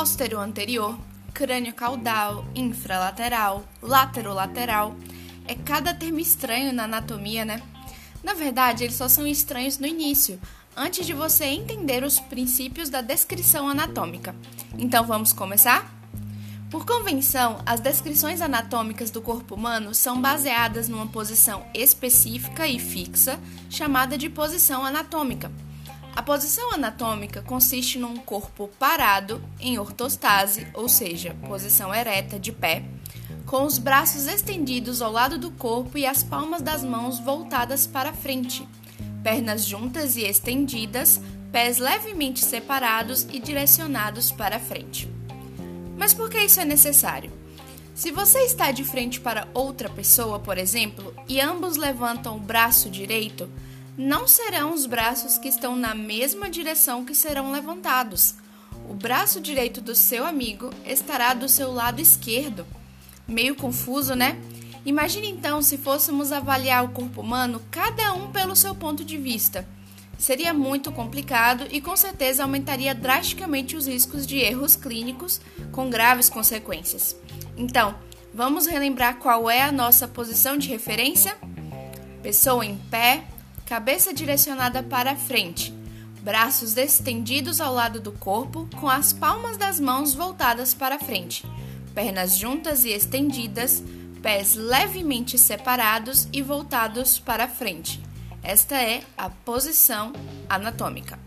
póstero-anterior, crânio-caudal, infralateral, laterolateral. É cada termo estranho na anatomia, né? Na verdade, eles só são estranhos no início, antes de você entender os princípios da descrição anatômica. Então vamos começar? Por convenção, as descrições anatômicas do corpo humano são baseadas numa posição específica e fixa, chamada de posição anatômica. A posição anatômica consiste num corpo parado em ortostase, ou seja, posição ereta de pé, com os braços estendidos ao lado do corpo e as palmas das mãos voltadas para frente, pernas juntas e estendidas, pés levemente separados e direcionados para frente. Mas por que isso é necessário? Se você está de frente para outra pessoa, por exemplo, e ambos levantam o braço direito, não serão os braços que estão na mesma direção que serão levantados. O braço direito do seu amigo estará do seu lado esquerdo Meio confuso, né? Imagine então se fôssemos avaliar o corpo humano, cada um pelo seu ponto de vista. Seria muito complicado e com certeza aumentaria drasticamente os riscos de erros clínicos com graves consequências. Então, vamos relembrar qual é a nossa posição de referência? Pessoa em pé, cabeça direcionada para frente, braços estendidos ao lado do corpo, com as palmas das mãos voltadas para frente pernas juntas e estendidas, pés levemente separados e voltados para frente. Esta é a posição anatômica.